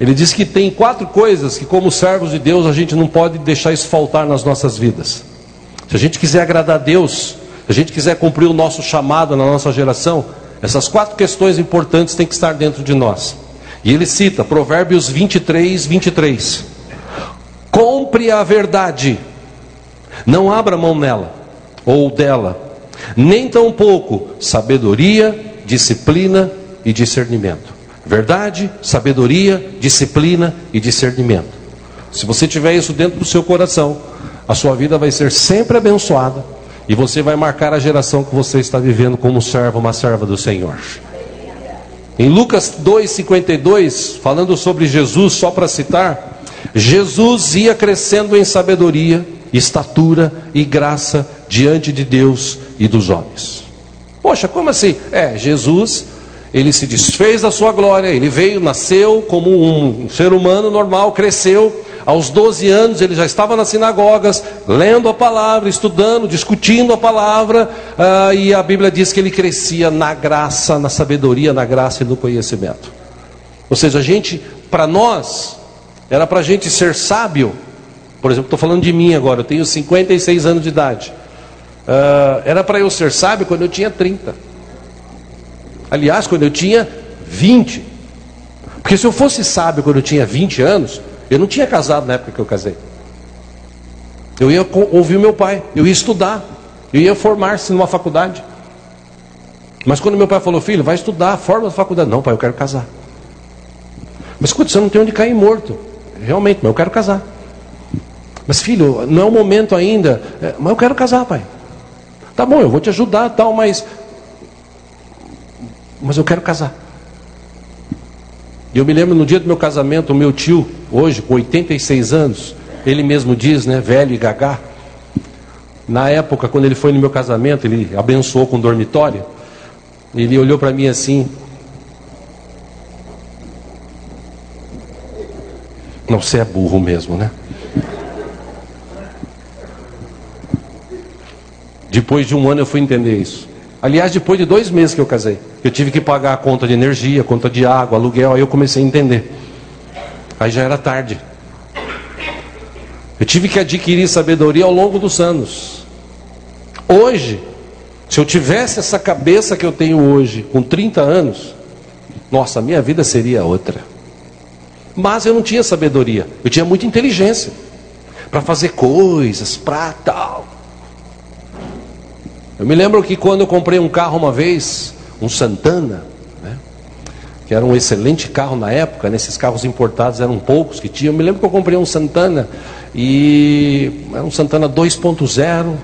Speaker 1: ele diz que tem quatro coisas que, como servos de Deus, a gente não pode deixar isso faltar nas nossas vidas. Se a gente quiser agradar a Deus, se a gente quiser cumprir o nosso chamado na nossa geração, essas quatro questões importantes têm que estar dentro de nós. E ele cita Provérbios 23, 23. Compre a verdade, não abra mão nela ou dela, nem tampouco sabedoria, disciplina e discernimento. Verdade, sabedoria, disciplina e discernimento. Se você tiver isso dentro do seu coração, a sua vida vai ser sempre abençoada e você vai marcar a geração que você está vivendo como servo, uma serva do Senhor. Em Lucas 2:52, falando sobre Jesus, só para citar, Jesus ia crescendo em sabedoria, estatura e graça diante de Deus e dos homens. Poxa, como assim? É, Jesus ele se desfez da sua glória, ele veio, nasceu como um ser humano normal, cresceu, Aos 12 anos ele já estava nas sinagogas, lendo a palavra, estudando, discutindo a palavra, uh, e a Bíblia diz que ele crescia na graça, na sabedoria, na graça e no conhecimento. Ou seja, a gente, para nós, era para a gente ser sábio. Por exemplo, estou falando de mim agora, eu tenho 56 anos de idade. Uh, era para eu ser sábio quando eu tinha 30. Aliás, quando eu tinha 20. Porque se eu fosse sábio quando eu tinha 20 anos, eu não tinha casado na época que eu casei. Eu ia ouvir o meu pai, eu ia estudar, eu ia formar-se numa faculdade. Mas quando meu pai falou, filho, vai estudar, forma a faculdade. Não, pai, eu quero casar. Mas escuta, você não tem onde cair morto. Realmente, mas eu quero casar. Mas filho, não é o momento ainda. É, mas eu quero casar, pai. Tá bom, eu vou te ajudar, tal, mas. Mas eu quero casar. Eu me lembro no dia do meu casamento, o meu tio, hoje, com 86 anos, ele mesmo diz, né, velho e gagá. Na época, quando ele foi no meu casamento, ele abençoou com dormitório. Ele olhou para mim assim, Não, você é burro mesmo, né? Depois de um ano eu fui entender isso. Aliás, depois de dois meses que eu casei, eu tive que pagar a conta de energia, conta de água, aluguel, aí eu comecei a entender. Aí já era tarde. Eu tive que adquirir sabedoria ao longo dos anos. Hoje, se eu tivesse essa cabeça que eu tenho hoje, com 30 anos, nossa, minha vida seria outra. Mas eu não tinha sabedoria, eu tinha muita inteligência para fazer coisas, para tal. Eu me lembro que quando eu comprei um carro uma vez, um Santana, né, que era um excelente carro na época, nesses né, carros importados eram poucos que tinham. Eu me lembro que eu comprei um Santana e era um Santana 2.0,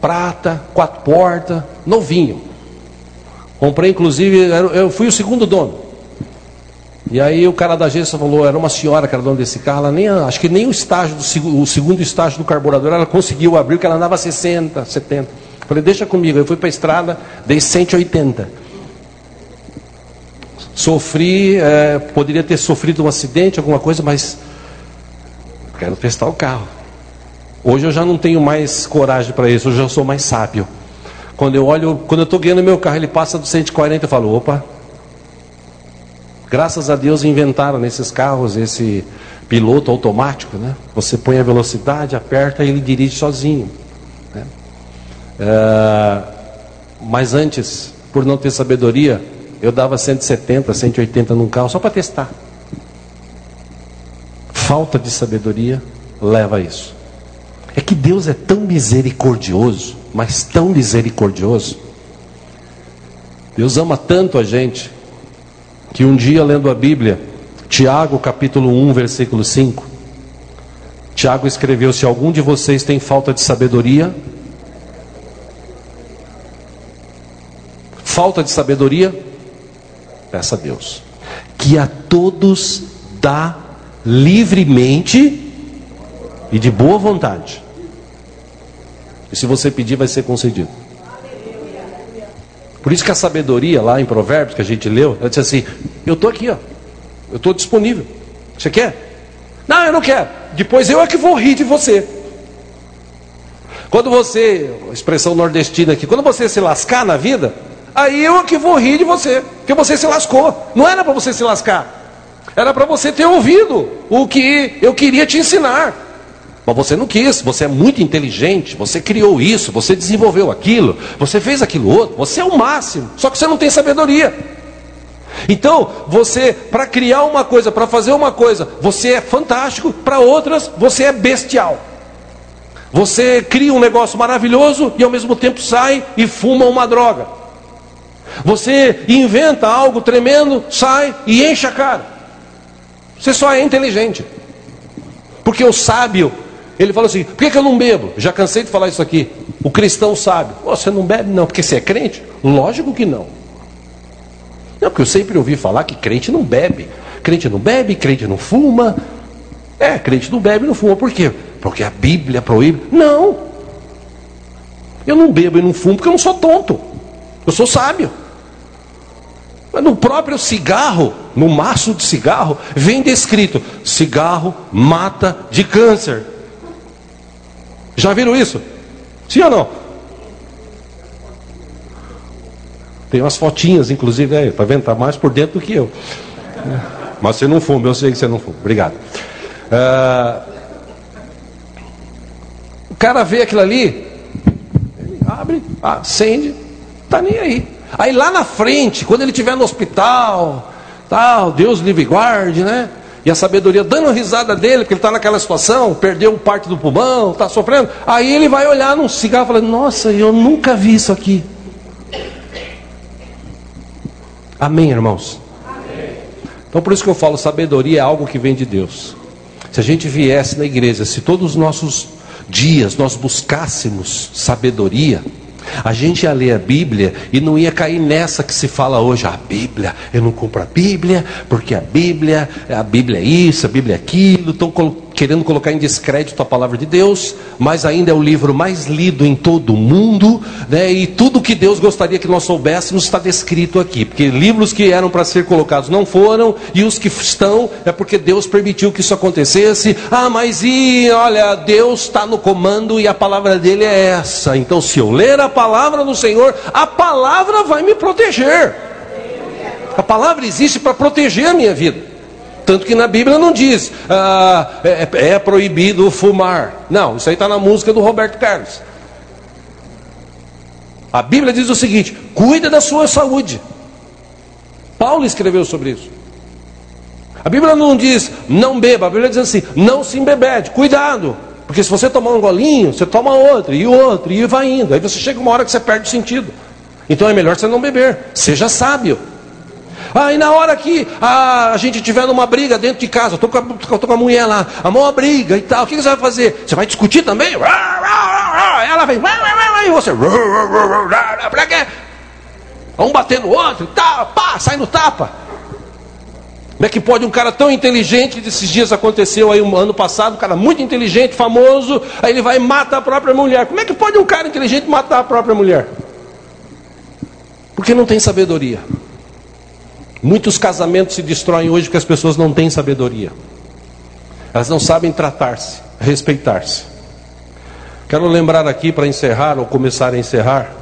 Speaker 1: prata, quatro portas, novinho. Comprei inclusive, eu fui o segundo dono. E aí o cara da agência falou, era uma senhora que era dona desse carro, ela nem, acho que nem o estágio, do, o segundo estágio do carburador, ela conseguiu abrir, porque ela andava 60, 70. Falei, deixa comigo. Eu fui para a estrada, dei 180. Sofri, é, poderia ter sofrido um acidente, alguma coisa, mas quero testar o carro. Hoje eu já não tenho mais coragem para isso, hoje eu sou mais sábio. Quando eu olho, quando eu estou guiando meu carro, ele passa do 140, eu falo, opa, Graças a Deus inventaram nesses carros esse piloto automático, né? Você põe a velocidade, aperta e ele dirige sozinho. Né? É, mas antes, por não ter sabedoria, eu dava 170, 180 num carro só para testar. Falta de sabedoria leva a isso. É que Deus é tão misericordioso, mas tão misericordioso. Deus ama tanto a gente que um dia lendo a Bíblia, Tiago capítulo 1, versículo 5, Tiago escreveu: Se algum de vocês tem falta de sabedoria, falta de sabedoria, peça a Deus, que a todos dá livremente e de boa vontade. E se você pedir, vai ser concedido. Por isso que a sabedoria lá em Provérbios que a gente leu, ela disse assim: Eu estou aqui, ó. Eu estou disponível. Você quer? Não, eu não quero. Depois eu é que vou rir de você. Quando você, expressão nordestina aqui, quando você se lascar na vida, aí eu que vou rir de você, porque você se lascou. Não era para você se lascar, era para você ter ouvido o que eu queria te ensinar. Mas você não quis, você é muito inteligente, você criou isso, você desenvolveu aquilo, você fez aquilo outro, você é o máximo, só que você não tem sabedoria. Então, você, para criar uma coisa, para fazer uma coisa, você é fantástico, para outras, você é bestial. Você cria um negócio maravilhoso e ao mesmo tempo sai e fuma uma droga. Você inventa algo tremendo, sai e enche a cara. Você só é inteligente. Porque o sábio ele falou assim: por que, que eu não bebo? Já cansei de falar isso aqui. O cristão sabe. você não bebe? Não, porque você é crente? Lógico que não. Não, porque eu sempre ouvi falar que crente não bebe. Crente não bebe, crente não fuma. É, crente não bebe, não fuma. Por quê? Porque a Bíblia proíbe. Não. Eu não bebo e não fumo porque eu não sou tonto. Eu sou sábio. No próprio cigarro, no maço de cigarro, vem descrito: cigarro mata de câncer. Já viram isso? Sim ou não? Tem umas fotinhas, inclusive, aí, tá vendo? Tá mais por dentro do que eu. Mas você não fuma, eu sei que você não fuma. Obrigado. Uh, o cara vê aquilo ali, ele abre, acende, tá nem aí. Aí lá na frente, quando ele estiver no hospital, tal, Deus livre guarde, né? E a sabedoria dando risada dele, porque ele está naquela situação, perdeu parte do pulmão, está sofrendo. Aí ele vai olhar num cigarro e falar: Nossa, eu nunca vi isso aqui. Amém, irmãos? Amém. Então por isso que eu falo: sabedoria é algo que vem de Deus. Se a gente viesse na igreja, se todos os nossos dias nós buscássemos sabedoria, a gente ia ler a Bíblia e não ia cair nessa que se fala hoje, a Bíblia, eu não compro a Bíblia, porque a Bíblia, a Bíblia é isso, a Bíblia é aquilo, estão querendo colocar em descrédito a palavra de Deus, mas ainda é o livro mais lido em todo o mundo, né? e tudo que Deus gostaria que nós soubéssemos está descrito aqui, porque livros que eram para ser colocados não foram, e os que estão é porque Deus permitiu que isso acontecesse. Ah, mas e olha, Deus está no comando e a palavra dele é essa, então se eu ler a palavra do Senhor, a palavra vai me proteger. A palavra existe para proteger a minha vida. Tanto que na Bíblia não diz ah, é, é, é proibido fumar. Não, isso aí está na música do Roberto Carlos. A Bíblia diz o seguinte: cuida da sua saúde. Paulo escreveu sobre isso. A Bíblia não diz não beba, a Bíblia diz assim: não se embebede, cuidado. Porque se você tomar um golinho, você toma outro, e outro, e vai indo. Aí você chega uma hora que você perde o sentido. Então é melhor você não beber. Seja sábio. Ah, e na hora que a, a gente tiver numa briga dentro de casa, tô com, a, tô com a mulher lá, a maior briga e tal, o que, que você vai fazer? Você vai discutir também? Ela vem, e você, pra quê? Um batendo o outro tal, pá, sai no tapa. Como é que pode um cara tão inteligente, desses dias aconteceu aí um ano passado, um cara muito inteligente, famoso, aí ele vai e mata a própria mulher. Como é que pode um cara inteligente matar a própria mulher? Porque não tem sabedoria. Muitos casamentos se destroem hoje porque as pessoas não têm sabedoria. Elas não sabem tratar-se, respeitar-se. Quero lembrar aqui para encerrar ou começar a encerrar.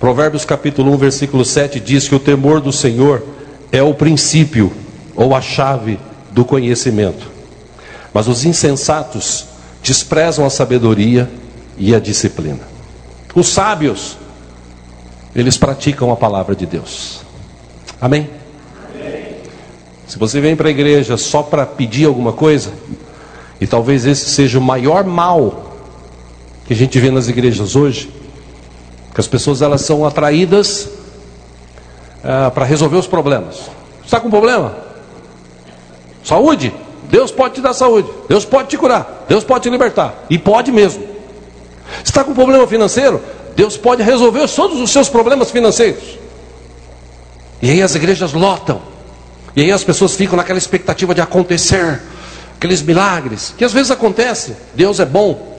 Speaker 1: Provérbios capítulo 1, versículo 7 diz que o temor do Senhor é o princípio ou a chave do conhecimento. Mas os insensatos desprezam a sabedoria e a disciplina. Os sábios, eles praticam a palavra de Deus. Amém? Se você vem para a igreja só para pedir alguma coisa, e talvez esse seja o maior mal que a gente vê nas igrejas hoje, que as pessoas elas são atraídas ah, para resolver os problemas. Está com problema? Saúde? Deus pode te dar saúde. Deus pode te curar. Deus pode te libertar. E pode mesmo. Está com problema financeiro? Deus pode resolver todos os seus problemas financeiros. E aí as igrejas lotam e aí as pessoas ficam naquela expectativa de acontecer aqueles milagres, que às vezes acontece. Deus é bom.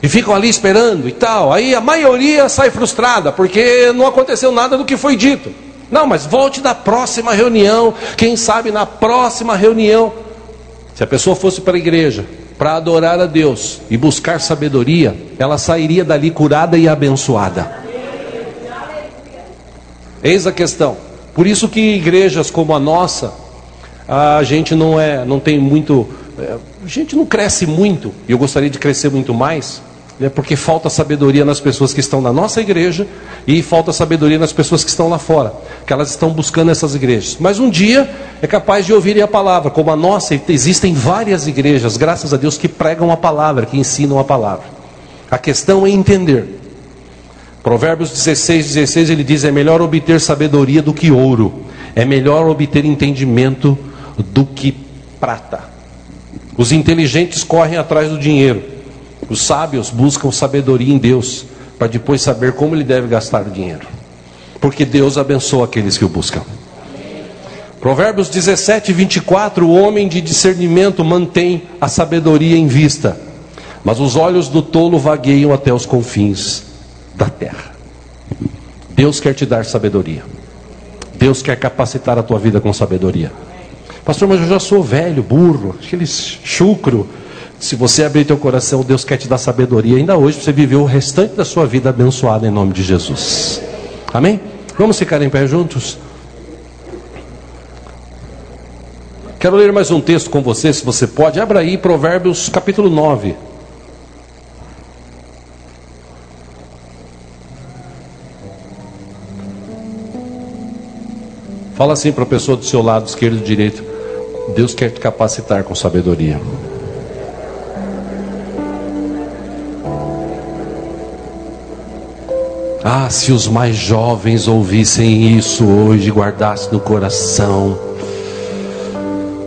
Speaker 1: E ficam ali esperando e tal. Aí a maioria sai frustrada porque não aconteceu nada do que foi dito. Não, mas volte na próxima reunião. Quem sabe na próxima reunião. Se a pessoa fosse para a igreja para adorar a Deus e buscar sabedoria, ela sairia dali curada e abençoada. Eis a questão. Por isso que igrejas como a nossa, a gente não é, não tem muito, é, a gente não cresce muito. E eu gostaria de crescer muito mais, né, porque falta sabedoria nas pessoas que estão na nossa igreja e falta sabedoria nas pessoas que estão lá fora, que elas estão buscando essas igrejas. Mas um dia é capaz de ouvirem a palavra, como a nossa, existem várias igrejas, graças a Deus, que pregam a palavra, que ensinam a palavra. A questão é entender. Provérbios 16, 16 ele diz: É melhor obter sabedoria do que ouro, é melhor obter entendimento do que prata. Os inteligentes correm atrás do dinheiro, os sábios buscam sabedoria em Deus, para depois saber como ele deve gastar o dinheiro, porque Deus abençoa aqueles que o buscam. Provérbios 17, 24: O homem de discernimento mantém a sabedoria em vista, mas os olhos do tolo vagueiam até os confins da terra. Deus quer te dar sabedoria. Deus quer capacitar a tua vida com sabedoria. Pastor, mas eu já sou velho, burro, aquele chucro. Se você abrir teu coração, Deus quer te dar sabedoria ainda hoje para você viver o restante da sua vida abençoada em nome de Jesus. Amém? Vamos ficar em pé juntos? Quero ler mais um texto com você, se você pode. Abra aí Provérbios capítulo 9. Fala assim para a pessoa do seu lado esquerdo e direito: Deus quer te capacitar com sabedoria. Ah, se os mais jovens ouvissem isso hoje, guardassem no coração.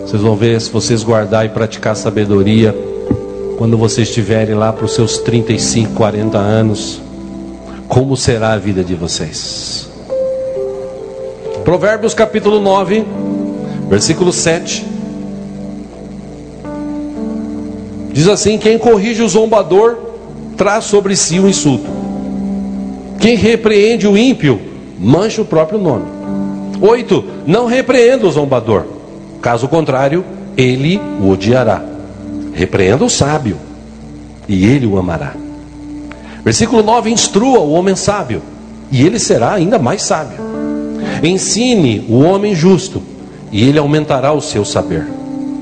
Speaker 1: Vocês vão ver se vocês guardar e praticar sabedoria, quando vocês estiverem lá para os seus 35, 40 anos, como será a vida de vocês. Provérbios capítulo 9, versículo 7. Diz assim: Quem corrige o zombador traz sobre si o um insulto. Quem repreende o ímpio, mancha o próprio nome. Oito, não repreenda o zombador. Caso contrário, ele o odiará. Repreenda o sábio, e ele o amará. Versículo 9: Instrua o homem sábio, e ele será ainda mais sábio. Ensine o homem justo, e ele aumentará o seu saber.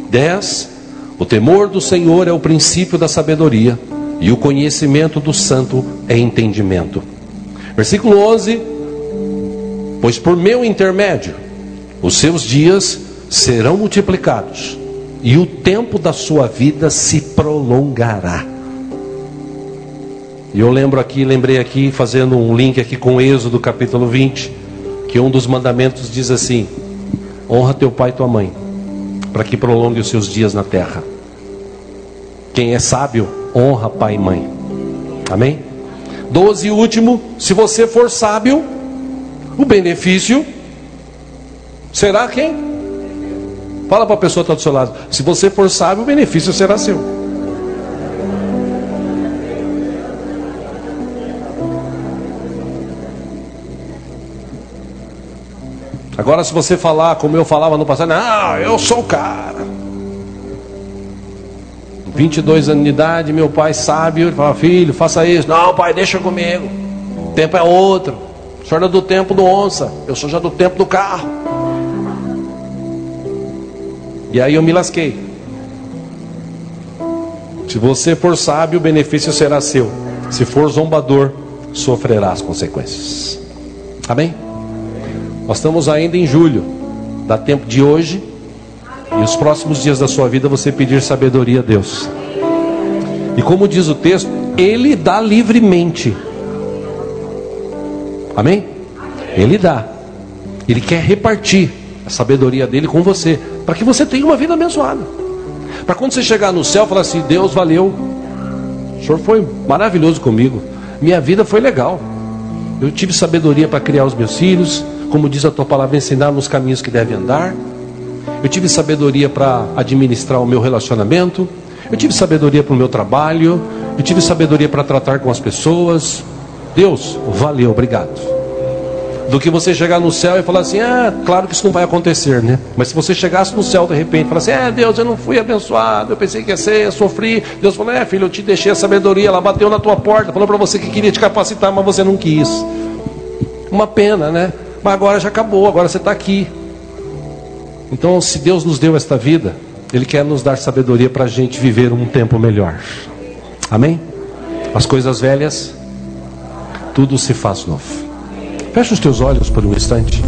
Speaker 1: 10. O temor do Senhor é o princípio da sabedoria, e o conhecimento do santo é entendimento. Versículo 11: Pois por meu intermédio os seus dias serão multiplicados, e o tempo da sua vida se prolongará. E eu lembro aqui, lembrei aqui, fazendo um link aqui com Êxodo capítulo 20, que um dos mandamentos diz assim: honra teu pai e tua mãe, para que prolongue os seus dias na terra. Quem é sábio, honra pai e mãe. Amém? Doze e último, se você for sábio, o benefício será quem? Fala para a pessoa que está do seu lado. Se você for sábio, o benefício será seu. Agora, se você falar como eu falava no passado, não, eu sou o cara. 22 anos de idade, meu pai sábio, ele fala, filho, faça isso. Não, pai, deixa comigo. O tempo é outro. O senhor é do tempo do onça, eu sou já do tempo do carro. E aí eu me lasquei. Se você for sábio, o benefício será seu. Se for zombador, sofrerá as consequências. Amém? Nós estamos ainda em julho. Dá tempo de hoje e os próximos dias da sua vida você pedir sabedoria a Deus. E como diz o texto, Ele dá livremente. Amém? Ele dá. Ele quer repartir a sabedoria dele com você, para que você tenha uma vida abençoada. Para quando você chegar no céu, falar assim: Deus valeu, o Senhor foi maravilhoso comigo, minha vida foi legal. Eu tive sabedoria para criar os meus filhos, como diz a tua palavra, ensinar nos caminhos que devem andar. Eu tive sabedoria para administrar o meu relacionamento. Eu tive sabedoria para o meu trabalho. Eu tive sabedoria para tratar com as pessoas. Deus, valeu, obrigado. Do que você chegar no céu e falar assim: ah, claro que isso não vai acontecer, né? Mas se você chegasse no céu de repente e falar assim: é, Deus, eu não fui abençoado, eu pensei que ia ser, eu sofri. Deus falou: é, filho, eu te deixei a sabedoria, ela bateu na tua porta, falou para você que queria te capacitar, mas você não quis. Uma pena, né? Mas agora já acabou, agora você está aqui. Então, se Deus nos deu esta vida, Ele quer nos dar sabedoria para a gente viver um tempo melhor. Amém? As coisas velhas, tudo se faz novo. Fecha os teus olhos por um instante.